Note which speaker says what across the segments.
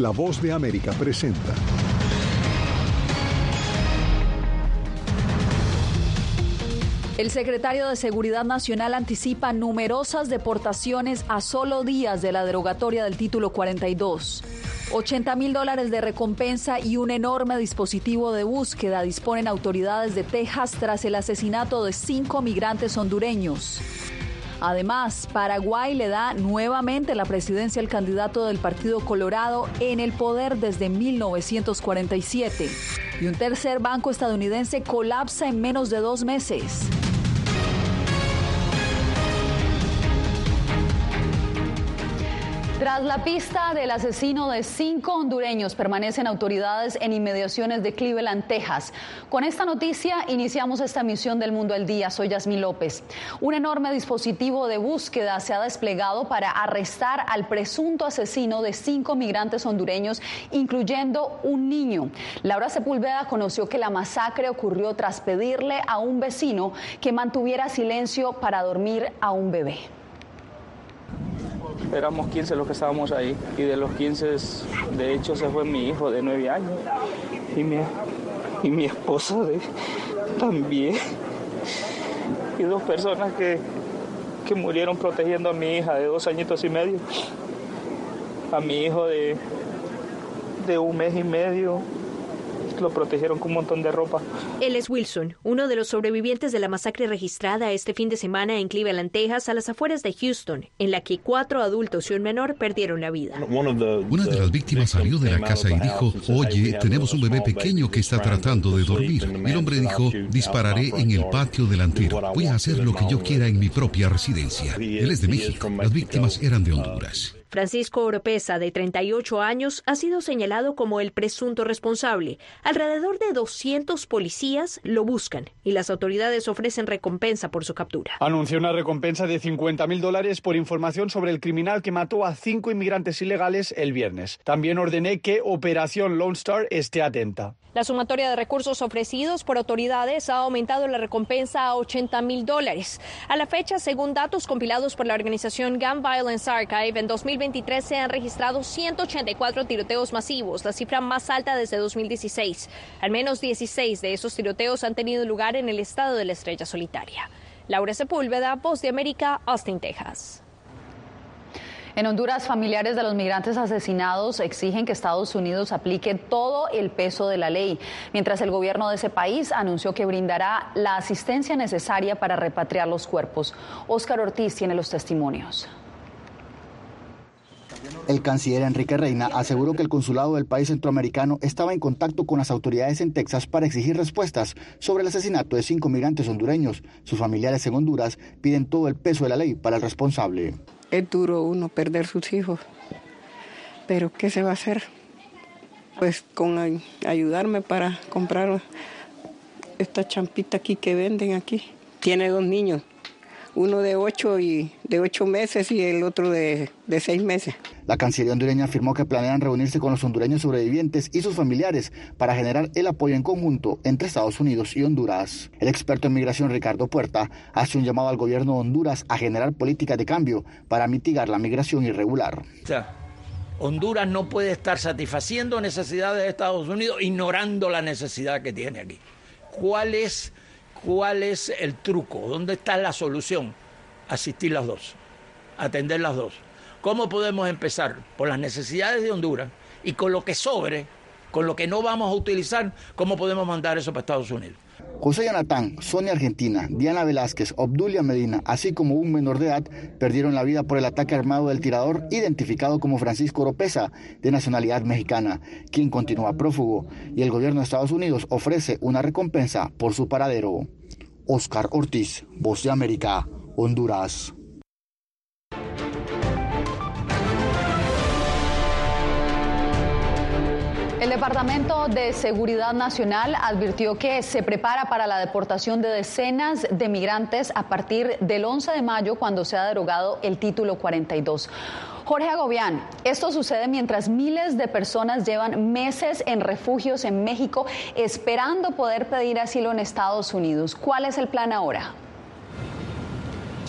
Speaker 1: La voz de América presenta.
Speaker 2: El secretario de Seguridad Nacional anticipa numerosas deportaciones a solo días de la derogatoria del título 42. 80 mil dólares de recompensa y un enorme dispositivo de búsqueda disponen autoridades de Texas tras el asesinato de cinco migrantes hondureños. Además, Paraguay le da nuevamente la presidencia al candidato del Partido Colorado en el poder desde 1947. Y un tercer banco estadounidense colapsa en menos de dos meses. Tras la pista del asesino de cinco hondureños, permanecen autoridades en inmediaciones de Cleveland, Texas. Con esta noticia iniciamos esta misión del Mundo al Día. Soy Yasmín López. Un enorme dispositivo de búsqueda se ha desplegado para arrestar al presunto asesino de cinco migrantes hondureños, incluyendo un niño. Laura Sepúlveda conoció que la masacre ocurrió tras pedirle a un vecino que mantuviera silencio para dormir a un bebé.
Speaker 3: Éramos 15 los que estábamos ahí y de los 15, de hecho, se fue mi hijo de 9 años y mi, y mi esposa de, también. Y dos personas que, que murieron protegiendo a mi hija de dos añitos y medio, a mi hijo de, de un mes y medio, lo protegieron con un montón de ropa.
Speaker 4: Él es Wilson, uno de los sobrevivientes de la masacre registrada este fin de semana en Cleveland, Texas, a las afueras de Houston, en la que cuatro adultos y un menor perdieron la vida.
Speaker 5: Una de las víctimas salió de la casa y dijo, oye, tenemos un bebé pequeño que está tratando de dormir. El hombre dijo, dispararé en el patio delantero. Voy a hacer lo que yo quiera en mi propia residencia. Él es de México. Las víctimas eran de Honduras.
Speaker 4: Francisco Oropesa, de 38 años, ha sido señalado como el presunto responsable. Alrededor de 200 policías lo buscan y las autoridades ofrecen recompensa por su captura.
Speaker 6: Anunció una recompensa de 50 mil dólares por información sobre el criminal que mató a cinco inmigrantes ilegales el viernes. También ordené que Operación Lone Star esté atenta.
Speaker 4: La sumatoria de recursos ofrecidos por autoridades ha aumentado la recompensa a 80 mil dólares. A la fecha, según datos compilados por la organización Gun Violence Archive, en 2023 se han registrado 184 tiroteos masivos, la cifra más alta desde 2016. Al menos 16 de esos tiroteos han tenido lugar en el estado de la Estrella Solitaria. Laura Sepúlveda, Voz de América, Austin, Texas.
Speaker 2: En Honduras, familiares de los migrantes asesinados exigen que Estados Unidos aplique todo el peso de la ley, mientras el gobierno de ese país anunció que brindará la asistencia necesaria para repatriar los cuerpos. Óscar Ortiz tiene los testimonios.
Speaker 7: El canciller Enrique Reina aseguró que el consulado del país centroamericano estaba en contacto con las autoridades en Texas para exigir respuestas sobre el asesinato de cinco migrantes hondureños. Sus familiares en Honduras piden todo el peso de la ley para el responsable.
Speaker 8: Es duro uno perder sus hijos, pero ¿qué se va a hacer? Pues con ayudarme para comprar esta champita aquí que venden aquí. Tiene dos niños, uno de ocho y de ocho meses y el otro de, de seis meses.
Speaker 7: La Cancillería hondureña afirmó que planean reunirse con los hondureños sobrevivientes y sus familiares para generar el apoyo en conjunto entre Estados Unidos y Honduras. El experto en migración Ricardo Puerta hace un llamado al gobierno de Honduras a generar políticas de cambio para mitigar la migración irregular.
Speaker 9: Honduras no puede estar satisfaciendo necesidades de Estados Unidos ignorando la necesidad que tiene aquí. ¿Cuál es, cuál es el truco? ¿Dónde está la solución? Asistir las dos, atender las dos. ¿Cómo podemos empezar? Por las necesidades de Honduras y con lo que sobre, con lo que no vamos a utilizar, ¿cómo podemos mandar eso para Estados Unidos?
Speaker 7: José Yanatán, Sonia Argentina, Diana Velázquez, Obdulia Medina, así como un menor de edad, perdieron la vida por el ataque armado del tirador identificado como Francisco Oropesa, de nacionalidad mexicana, quien continúa prófugo, y el gobierno de Estados Unidos ofrece una recompensa por su paradero. Oscar Ortiz, Voz de América, Honduras.
Speaker 2: El Departamento de Seguridad Nacional advirtió que se prepara para la deportación de decenas de migrantes a partir del 11 de mayo cuando se ha derogado el título 42. Jorge Agobián, esto sucede mientras miles de personas llevan meses en refugios en México esperando poder pedir asilo en Estados Unidos. ¿Cuál es el plan ahora?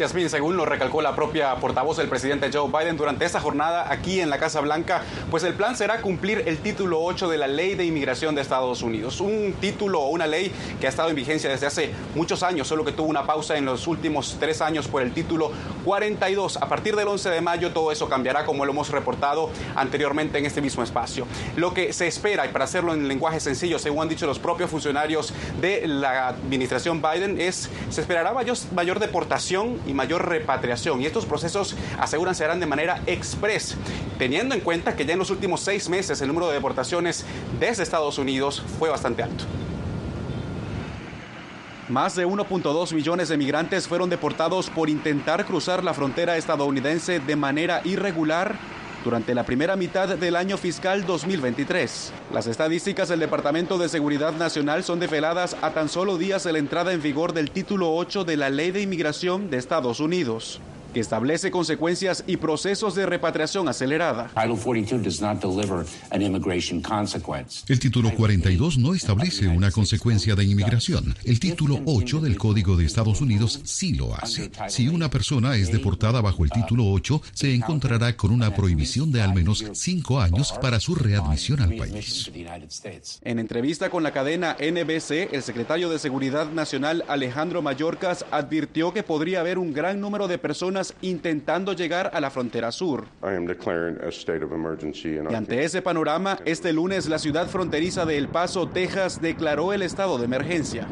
Speaker 10: Según lo recalcó la propia portavoz del presidente Joe Biden durante esta jornada aquí en la Casa Blanca, pues el plan será cumplir el título 8 de la Ley de Inmigración de Estados Unidos. Un título o una ley que ha estado en vigencia desde hace muchos años, solo que tuvo una pausa en los últimos tres años por el título 42. A partir del 11 de mayo todo eso cambiará, como lo hemos reportado anteriormente en este mismo espacio. Lo que se espera, y para hacerlo en lenguaje sencillo, según han dicho los propios funcionarios de la administración Biden, es se esperará mayor, mayor deportación y mayor repatriación. Y estos procesos, aseguran, se harán de manera express, teniendo en cuenta que ya en los últimos seis meses el número de deportaciones desde Estados Unidos fue bastante alto. Más de 1.2 millones de migrantes fueron deportados por intentar cruzar la frontera estadounidense de manera irregular durante la primera mitad del año fiscal 2023. Las estadísticas del Departamento de Seguridad Nacional son develadas a tan solo días de la entrada en vigor del título 8 de la Ley de Inmigración de Estados Unidos que establece consecuencias y procesos de repatriación acelerada.
Speaker 5: El título 42 no establece una consecuencia de inmigración. El título 8 del Código de Estados Unidos sí lo hace. Si una persona es deportada bajo el título 8, se encontrará con una prohibición de al menos cinco años para su readmisión al país.
Speaker 10: En entrevista con la cadena NBC, el secretario de Seguridad Nacional Alejandro Mayorkas advirtió que podría haber un gran número de personas intentando llegar a la frontera sur. Y ante ese panorama, este lunes la ciudad fronteriza de El Paso, Texas, declaró el estado de emergencia.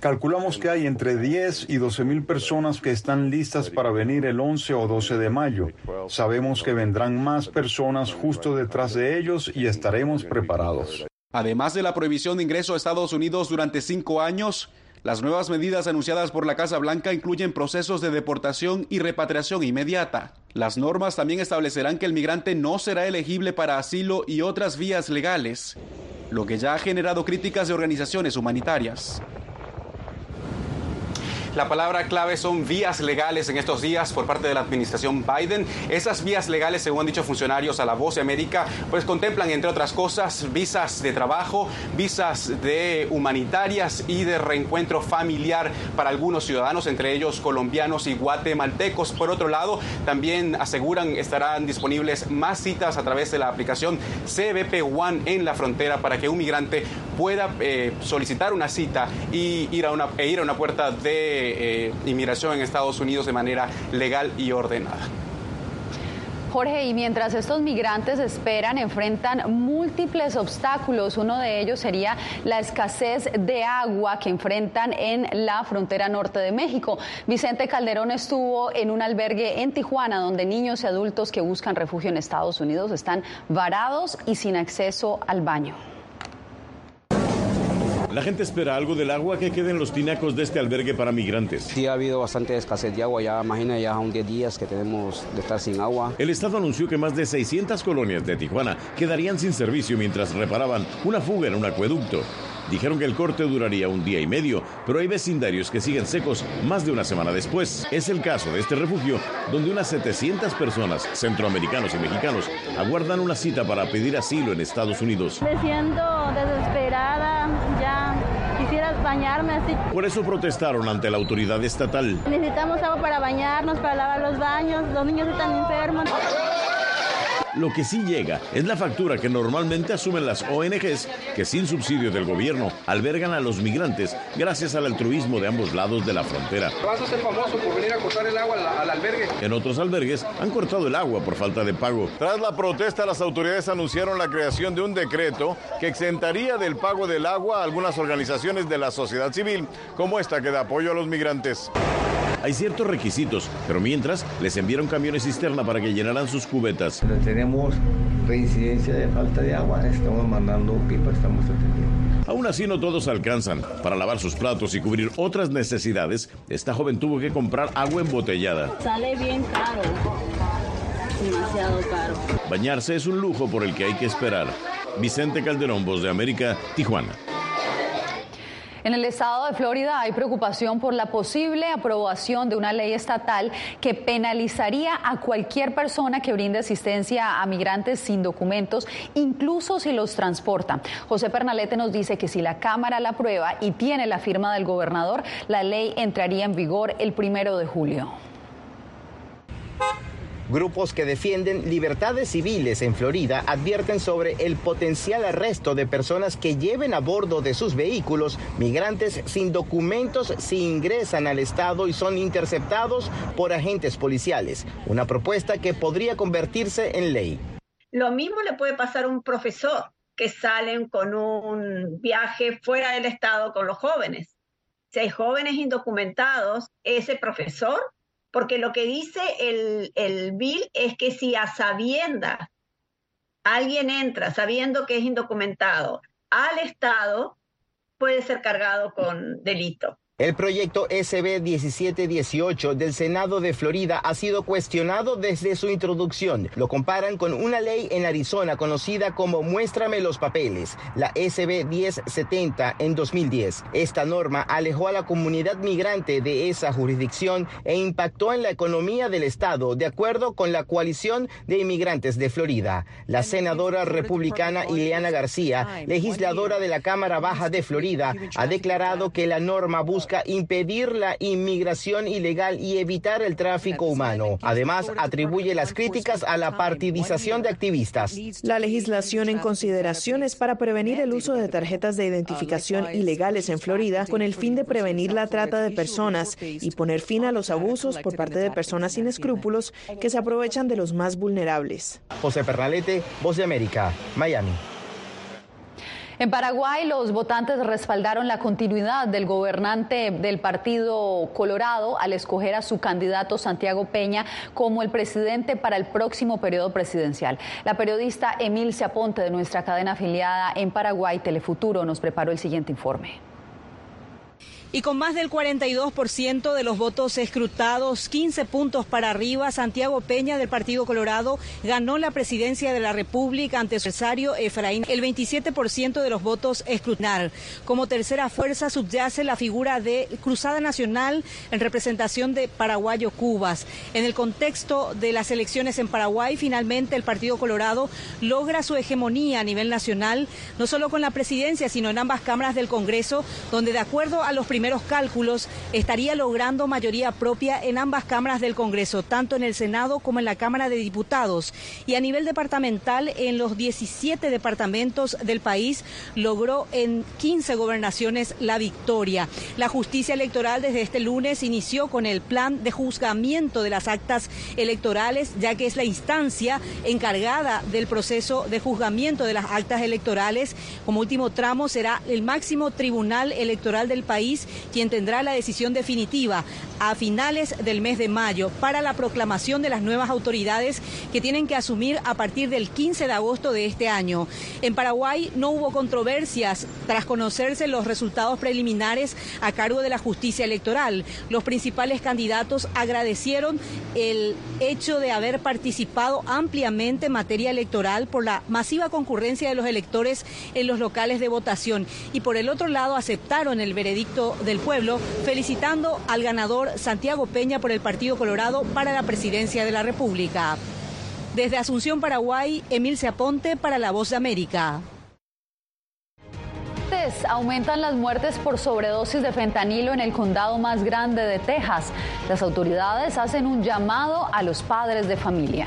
Speaker 11: Calculamos que hay entre 10 y 12 mil personas que están listas para venir el 11 o 12 de mayo. Sabemos que vendrán más personas justo detrás de ellos y estaremos preparados.
Speaker 10: Además de la prohibición de ingreso a Estados Unidos durante cinco años, las nuevas medidas anunciadas por la Casa Blanca incluyen procesos de deportación y repatriación inmediata. Las normas también establecerán que el migrante no será elegible para asilo y otras vías legales, lo que ya ha generado críticas de organizaciones humanitarias. La palabra clave son vías legales en estos días por parte de la administración Biden. Esas vías legales, según han dicho funcionarios a la Voz de América, pues contemplan, entre otras cosas, visas de trabajo, visas de humanitarias y de reencuentro familiar para algunos ciudadanos, entre ellos colombianos y guatemaltecos. Por otro lado, también aseguran estarán disponibles más citas a través de la aplicación CBP One en la frontera para que un migrante pueda eh, solicitar una cita y ir a una, e ir a una puerta de eh, inmigración en Estados Unidos de manera legal y ordenada.
Speaker 2: Jorge, y mientras estos migrantes esperan, enfrentan múltiples obstáculos. Uno de ellos sería la escasez de agua que enfrentan en la frontera norte de México. Vicente Calderón estuvo en un albergue en Tijuana donde niños y adultos que buscan refugio en Estados Unidos están varados y sin acceso al baño.
Speaker 12: La gente espera algo del agua que quede en los tinacos de este albergue para migrantes.
Speaker 13: Sí, ha habido bastante escasez de agua, ya imagina, ya son 10 días que tenemos de estar sin agua.
Speaker 12: El Estado anunció que más de 600 colonias de Tijuana quedarían sin servicio mientras reparaban una fuga en un acueducto. Dijeron que el corte duraría un día y medio, pero hay vecindarios que siguen secos más de una semana después. Es el caso de este refugio, donde unas 700 personas, centroamericanos y mexicanos, aguardan una cita para pedir asilo en Estados Unidos.
Speaker 14: Me siento desesperada, ya quisiera bañarme así.
Speaker 12: Por eso protestaron ante la autoridad estatal.
Speaker 14: Necesitamos agua para bañarnos, para lavar los baños, los niños están enfermos.
Speaker 12: Lo que sí llega es la factura que normalmente asumen las ONGs que sin subsidio del gobierno albergan a los migrantes gracias al altruismo de ambos lados de la frontera.
Speaker 15: Vas a ser famoso por venir a cortar el agua al, albergue.
Speaker 12: En otros albergues han cortado el agua por falta de pago. Tras la protesta, las autoridades anunciaron la creación de un decreto que exentaría del pago del agua a algunas organizaciones de la sociedad civil, como esta que da apoyo a los migrantes. Hay ciertos requisitos, pero mientras les enviaron camiones cisterna para que llenaran sus cubetas.
Speaker 16: Pero tenemos reincidencia de falta de agua, estamos mandando pipas, estamos atendiendo.
Speaker 12: Aún así no todos alcanzan. Para lavar sus platos y cubrir otras necesidades, esta joven tuvo que comprar agua embotellada.
Speaker 14: Sale bien caro, demasiado caro.
Speaker 12: Bañarse es un lujo por el que hay que esperar. Vicente Calderón, Voz de América, Tijuana.
Speaker 2: En el estado de Florida hay preocupación por la posible aprobación de una ley estatal que penalizaría a cualquier persona que brinde asistencia a migrantes sin documentos, incluso si los transporta. José Pernalete nos dice que si la Cámara la aprueba y tiene la firma del gobernador, la ley entraría en vigor el primero de julio.
Speaker 17: Grupos que defienden libertades civiles en Florida advierten sobre el potencial arresto de personas que lleven a bordo de sus vehículos migrantes sin documentos si ingresan al estado y son interceptados por agentes policiales. Una propuesta que podría convertirse en ley.
Speaker 18: Lo mismo le puede pasar a un profesor que salen con un viaje fuera del estado con los jóvenes. Si hay jóvenes indocumentados, ese profesor porque lo que dice el, el bill es que si a sabienda alguien entra sabiendo que es indocumentado al Estado, puede ser cargado con delito.
Speaker 17: El proyecto SB 1718 del Senado de Florida ha sido cuestionado desde su introducción. Lo comparan con una ley en Arizona conocida como Muéstrame los papeles, la SB 1070 en 2010. Esta norma alejó a la comunidad migrante de esa jurisdicción e impactó en la economía del estado, de acuerdo con la coalición de inmigrantes de Florida. La senadora republicana Ileana García, legisladora de la Cámara Baja de Florida, ha declarado que la norma busca impedir la inmigración ilegal y evitar el tráfico humano. Además, atribuye las críticas a la partidización de activistas.
Speaker 19: La legislación en consideración es para prevenir el uso de tarjetas de identificación ilegales en Florida con el fin de prevenir la trata de personas y poner fin a los abusos por parte de personas sin escrúpulos que se aprovechan de los más vulnerables.
Speaker 17: José Pernalete, Voz de América, Miami.
Speaker 2: En Paraguay, los votantes respaldaron la continuidad del gobernante del Partido Colorado al escoger a su candidato Santiago Peña como el presidente para el próximo periodo presidencial. La periodista Emil Aponte de nuestra cadena afiliada en Paraguay, Telefuturo, nos preparó el siguiente informe
Speaker 20: y con más del 42% de los votos escrutados, 15 puntos para arriba, Santiago Peña del Partido Colorado ganó la presidencia de la República ante su adversario Efraín. El 27% de los votos escrutaron. Como tercera fuerza subyace la figura de Cruzada Nacional en representación de Paraguayo Cubas. En el contexto de las elecciones en Paraguay, finalmente el Partido Colorado logra su hegemonía a nivel nacional, no solo con la presidencia, sino en ambas cámaras del Congreso, donde de acuerdo a los primeros primeros cálculos, estaría logrando mayoría propia en ambas cámaras del Congreso, tanto en el Senado como en la Cámara de Diputados. Y a nivel departamental, en los 17 departamentos del país, logró en 15 gobernaciones la victoria. La justicia electoral desde este lunes inició con el plan de juzgamiento de las actas electorales, ya que es la instancia encargada del proceso de juzgamiento de las actas electorales. Como último tramo será el máximo tribunal electoral del país quien tendrá la decisión definitiva a finales del mes de mayo para la proclamación de las nuevas autoridades que tienen que asumir a partir del 15 de agosto de este año. En Paraguay no hubo controversias tras conocerse los resultados preliminares a cargo de la justicia electoral. Los principales candidatos agradecieron el hecho de haber participado ampliamente en materia electoral por la masiva concurrencia de los electores en los locales de votación y por el otro lado aceptaron el veredicto del pueblo, felicitando al ganador Santiago Peña por el Partido Colorado para la presidencia de la República. Desde Asunción, Paraguay, Emil Aponte para La Voz de América.
Speaker 2: Aumentan las muertes por sobredosis de fentanilo en el condado más grande de Texas. Las autoridades hacen un llamado a los padres de familia.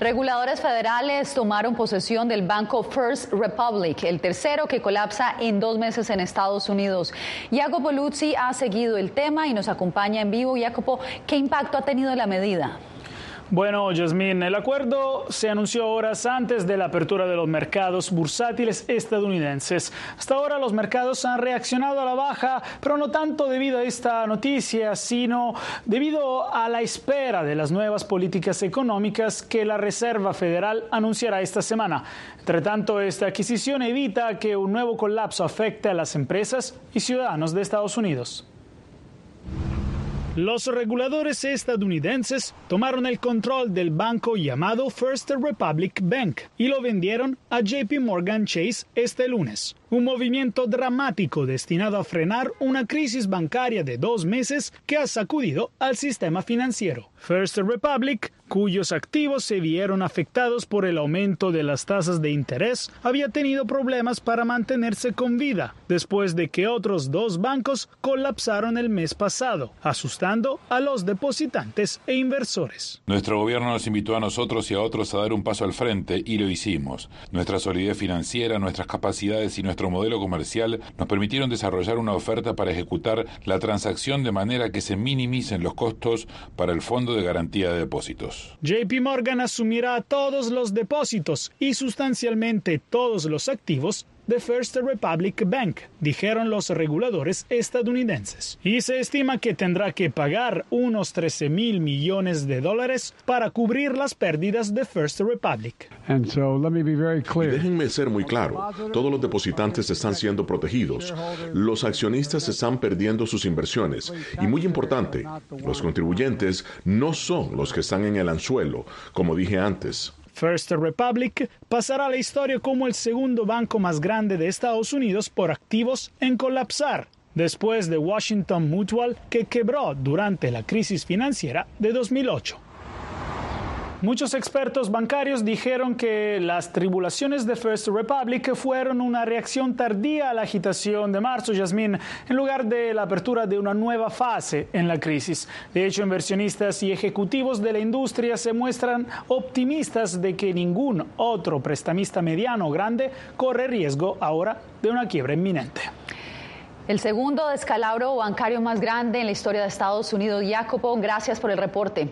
Speaker 2: Reguladores federales tomaron posesión del banco First Republic, el tercero que colapsa en dos meses en Estados Unidos. Jacopo Luzzi ha seguido el tema y nos acompaña en vivo. Jacopo, ¿qué impacto ha tenido la medida?
Speaker 21: Bueno, Yasmín, el acuerdo se anunció horas antes de la apertura de los mercados bursátiles estadounidenses. Hasta ahora los mercados han reaccionado a la baja, pero no tanto debido a esta noticia, sino debido a la espera de las nuevas políticas económicas que la Reserva Federal anunciará esta semana. Entre tanto, esta adquisición evita que un nuevo colapso afecte a las empresas y ciudadanos de Estados Unidos. Los reguladores estadounidenses tomaron el control del banco llamado First Republic Bank y lo vendieron a JP Morgan Chase este lunes. Un movimiento dramático destinado a frenar una crisis bancaria de dos meses que ha sacudido al sistema financiero. First Republic, cuyos activos se vieron afectados por el aumento de las tasas de interés, había tenido problemas para mantenerse con vida después de que otros dos bancos colapsaron el mes pasado, asustando a los depositantes e inversores.
Speaker 22: Nuestro gobierno nos invitó a nosotros y a otros a dar un paso al frente y lo hicimos. Nuestra solidez financiera, nuestras capacidades y nuestro modelo comercial nos permitieron desarrollar una oferta para ejecutar la transacción de manera que se minimicen los costos para el Fondo de Garantía de Depósitos.
Speaker 21: JP Morgan asumirá todos los depósitos y sustancialmente todos los activos de First Republic Bank, dijeron los reguladores estadounidenses. Y se estima que tendrá que pagar unos 13 mil millones de dólares para cubrir las pérdidas de First Republic.
Speaker 23: Y déjenme ser muy claro, todos los depositantes están siendo protegidos, los accionistas están perdiendo sus inversiones y muy importante, los contribuyentes no son los que están en el anzuelo, como dije antes.
Speaker 21: First Republic pasará a la historia como el segundo banco más grande de Estados Unidos por activos en colapsar, después de Washington Mutual que quebró durante la crisis financiera de 2008. Muchos expertos bancarios dijeron que las tribulaciones de First Republic fueron una reacción tardía a la agitación de marzo, Yasmín, en lugar de la apertura de una nueva fase en la crisis. De hecho, inversionistas y ejecutivos de la industria se muestran optimistas de que ningún otro prestamista mediano o grande corre riesgo ahora de una quiebra inminente.
Speaker 2: El segundo descalabro bancario más grande en la historia de Estados Unidos. Jacopo, gracias por el reporte.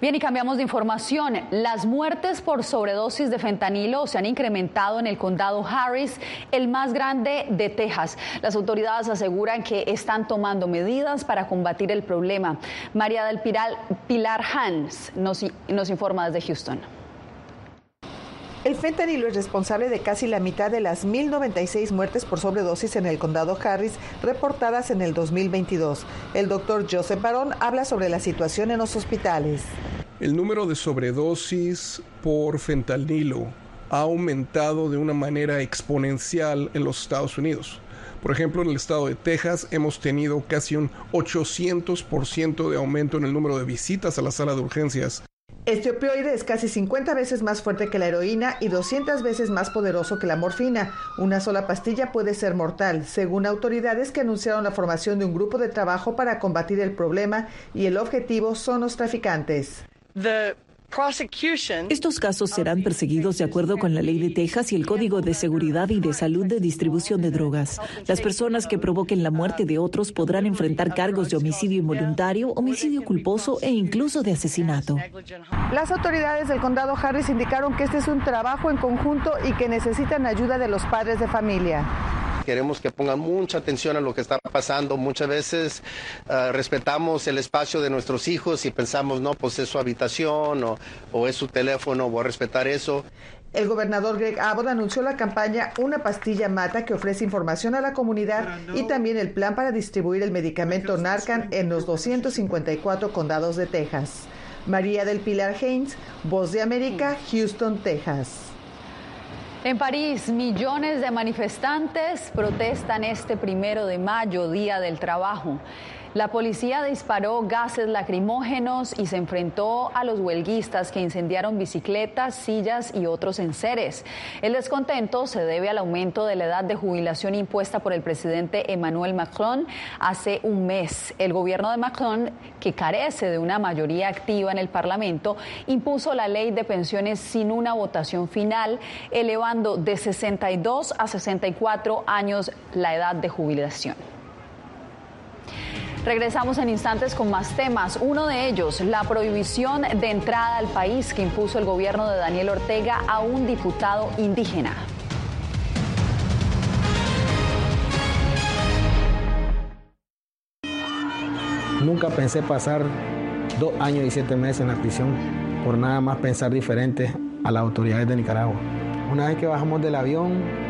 Speaker 2: Bien, y cambiamos de información. Las muertes por sobredosis de fentanilo se han incrementado en el condado Harris, el más grande de Texas. Las autoridades aseguran que están tomando medidas para combatir el problema. María del Pilar, Pilar Hans nos, nos informa desde Houston.
Speaker 24: El fentanilo es responsable de casi la mitad de las 1.096 muertes por sobredosis en el condado Harris reportadas en el 2022. El doctor Joseph Barón habla sobre la situación en los hospitales.
Speaker 25: El número de sobredosis por fentanilo ha aumentado de una manera exponencial en los Estados Unidos. Por ejemplo, en el estado de Texas hemos tenido casi un 800% de aumento en el número de visitas a la sala de urgencias
Speaker 24: Este opioide es casi 50 veces más fuerte que la heroína y 200 veces más poderoso que la morfina. Una sola pastilla puede ser mortal, según autoridades que anunciaron la formación de un grupo de trabajo para combatir el problema y el objetivo son los traficantes.
Speaker 26: Estos casos serán perseguidos de acuerdo con la ley de Texas y el Código de Seguridad y de Salud de Distribución de Drogas. Las personas que provoquen la muerte de otros podrán enfrentar cargos de homicidio involuntario, homicidio culposo e incluso de asesinato.
Speaker 24: Las autoridades del condado Harris indicaron que este es un trabajo en conjunto y que necesitan ayuda de los padres de familia.
Speaker 27: Queremos que pongan mucha atención a lo que está pasando. Muchas veces uh, respetamos el espacio de nuestros hijos y pensamos, no, pues es su habitación o, o es su teléfono, voy a respetar eso.
Speaker 24: El gobernador Greg Abbott anunció la campaña Una pastilla mata que ofrece información a la comunidad y también el plan para distribuir el medicamento Narcan en los 254 condados de Texas. María del Pilar Haynes, Voz de América, Houston, Texas.
Speaker 2: En París, millones de manifestantes protestan este primero de mayo, Día del Trabajo. La policía disparó gases lacrimógenos y se enfrentó a los huelguistas que incendiaron bicicletas, sillas y otros enseres. El descontento se debe al aumento de la edad de jubilación impuesta por el presidente Emmanuel Macron hace un mes. El gobierno de Macron, que carece de una mayoría activa en el Parlamento, impuso la ley de pensiones sin una votación final, elevando de 62 a 64 años la edad de jubilación. Regresamos en instantes con más temas. Uno de ellos, la prohibición de entrada al país que impuso el gobierno de Daniel Ortega a un diputado indígena.
Speaker 28: Nunca pensé pasar dos años y siete meses en la prisión por nada más pensar diferente a las autoridades de Nicaragua. Una vez que bajamos del avión,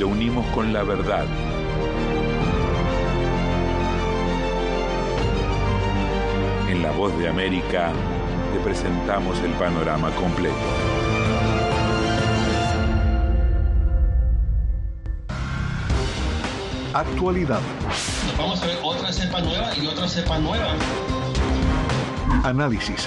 Speaker 22: lo unimos con la verdad. En La Voz de América te presentamos el panorama completo.
Speaker 29: Actualidad.
Speaker 30: Vamos a ver otra cepa nueva y otra cepa nueva.
Speaker 29: Análisis.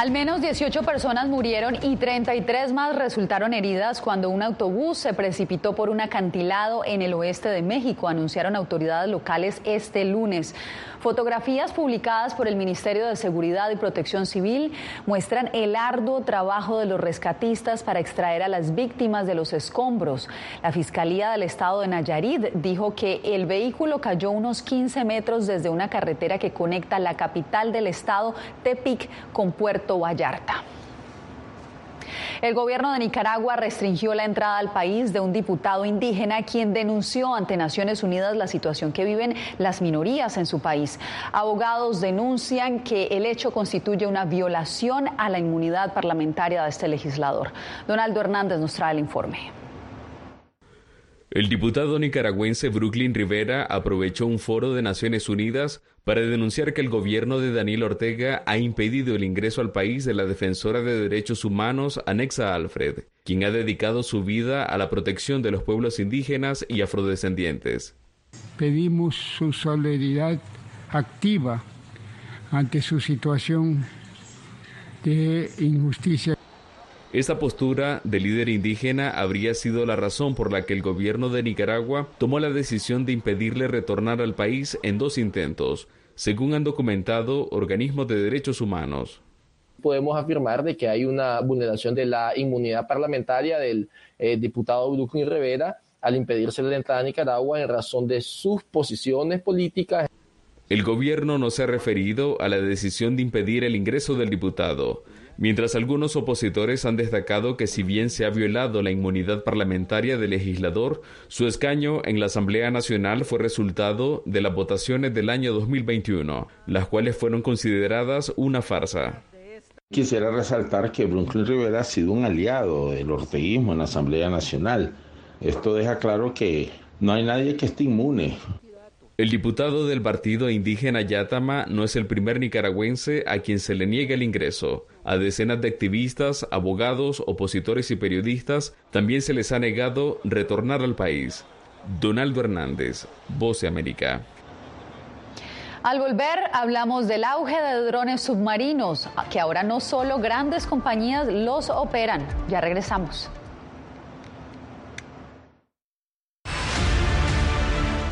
Speaker 2: Al menos 18 personas murieron y 33 más resultaron heridas cuando un autobús se precipitó por un acantilado en el oeste de México, anunciaron autoridades locales este lunes. Fotografías publicadas por el Ministerio de Seguridad y Protección Civil muestran el arduo trabajo de los rescatistas para extraer a las víctimas de los escombros. La Fiscalía del Estado de Nayarit dijo que el vehículo cayó unos 15 metros desde una carretera que conecta la capital del estado, Tepic, con Puerto Vallarta. El gobierno de Nicaragua restringió la entrada al país de un diputado indígena quien denunció ante Naciones Unidas la situación que viven las minorías en su país. Abogados denuncian que el hecho constituye una violación a la inmunidad parlamentaria de este legislador. Donaldo Hernández nos trae el informe.
Speaker 31: El diputado nicaragüense Brooklyn Rivera aprovechó un foro de Naciones Unidas para denunciar que el gobierno de Daniel Ortega ha impedido el ingreso al país de la defensora de derechos humanos Anexa Alfred, quien ha dedicado su vida a la protección de los pueblos indígenas y afrodescendientes.
Speaker 32: Pedimos su solidaridad activa ante su situación de injusticia.
Speaker 31: Esta postura del líder indígena habría sido la razón por la que el gobierno de Nicaragua tomó la decisión de impedirle retornar al país en dos intentos, según han documentado organismos de derechos humanos.
Speaker 33: Podemos afirmar de que hay una vulneración de la inmunidad parlamentaria del eh, diputado Brooklyn Rivera al impedirse la entrada a Nicaragua en razón de sus posiciones políticas.
Speaker 31: El gobierno no se ha referido a la decisión de impedir el ingreso del diputado, mientras algunos opositores han destacado que si bien se ha violado la inmunidad parlamentaria del legislador, su escaño en la Asamblea Nacional fue resultado de las votaciones del año 2021, las cuales fueron consideradas una farsa.
Speaker 34: Quisiera resaltar que Brooklyn Rivera ha sido un aliado del orteguismo en la Asamblea Nacional. Esto deja claro que no hay nadie que esté inmune.
Speaker 31: El diputado del partido indígena Yatama no es el primer nicaragüense a quien se le niega el ingreso. A decenas de activistas, abogados, opositores y periodistas también se les ha negado retornar al país. Donaldo Hernández, Voz de América.
Speaker 2: Al volver hablamos del auge de drones submarinos, que ahora no solo grandes compañías los operan. Ya regresamos.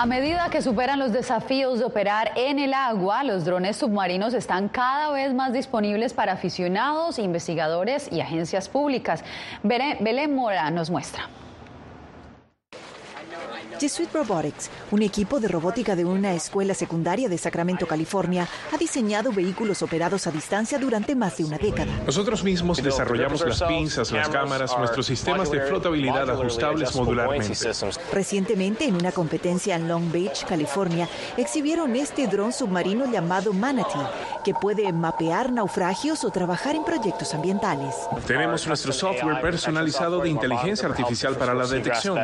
Speaker 2: A medida que superan los desafíos de operar en el agua, los drones submarinos están cada vez más disponibles para aficionados, investigadores y agencias públicas. Belén Mora nos muestra.
Speaker 26: Jesuit Robotics, un equipo de robótica de una escuela secundaria de Sacramento, California, ha diseñado vehículos operados a distancia durante más de una década.
Speaker 35: Nosotros mismos desarrollamos las pinzas, las cámaras, nuestros sistemas de flotabilidad ajustables modularmente.
Speaker 26: Recientemente, en una competencia en Long Beach, California, exhibieron este dron submarino llamado Manatee, que puede mapear naufragios o trabajar en proyectos ambientales.
Speaker 35: Tenemos nuestro software personalizado de inteligencia artificial para la detección.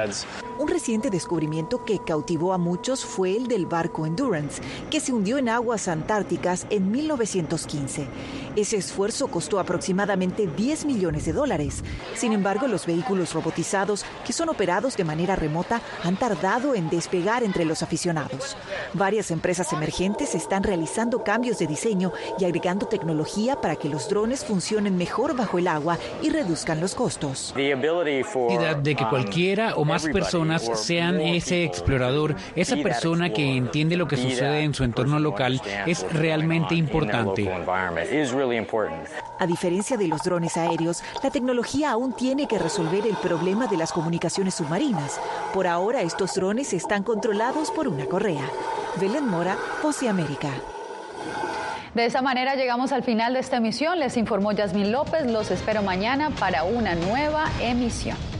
Speaker 26: Un reciente descubrimiento que cautivó a muchos fue el del barco Endurance, que se hundió en aguas antárticas en 1915. Ese esfuerzo costó aproximadamente 10 millones de dólares. Sin embargo, los vehículos robotizados, que son operados de manera remota, han tardado en despegar entre los aficionados. Varias empresas emergentes están realizando cambios de diseño y agregando tecnología para que los drones funcionen mejor bajo el agua y reduzcan los costos.
Speaker 36: De que cualquiera o más personas sean ese explorador, esa persona que entiende lo que sucede en su entorno local, es realmente importante.
Speaker 26: A diferencia de los drones aéreos, la tecnología aún tiene que resolver el problema de las comunicaciones submarinas. Por ahora, estos drones están controlados por una correa. Belén Mora, Voz América.
Speaker 2: De esa manera llegamos al final de esta emisión. Les informó Yasmín López. Los espero mañana para una nueva emisión.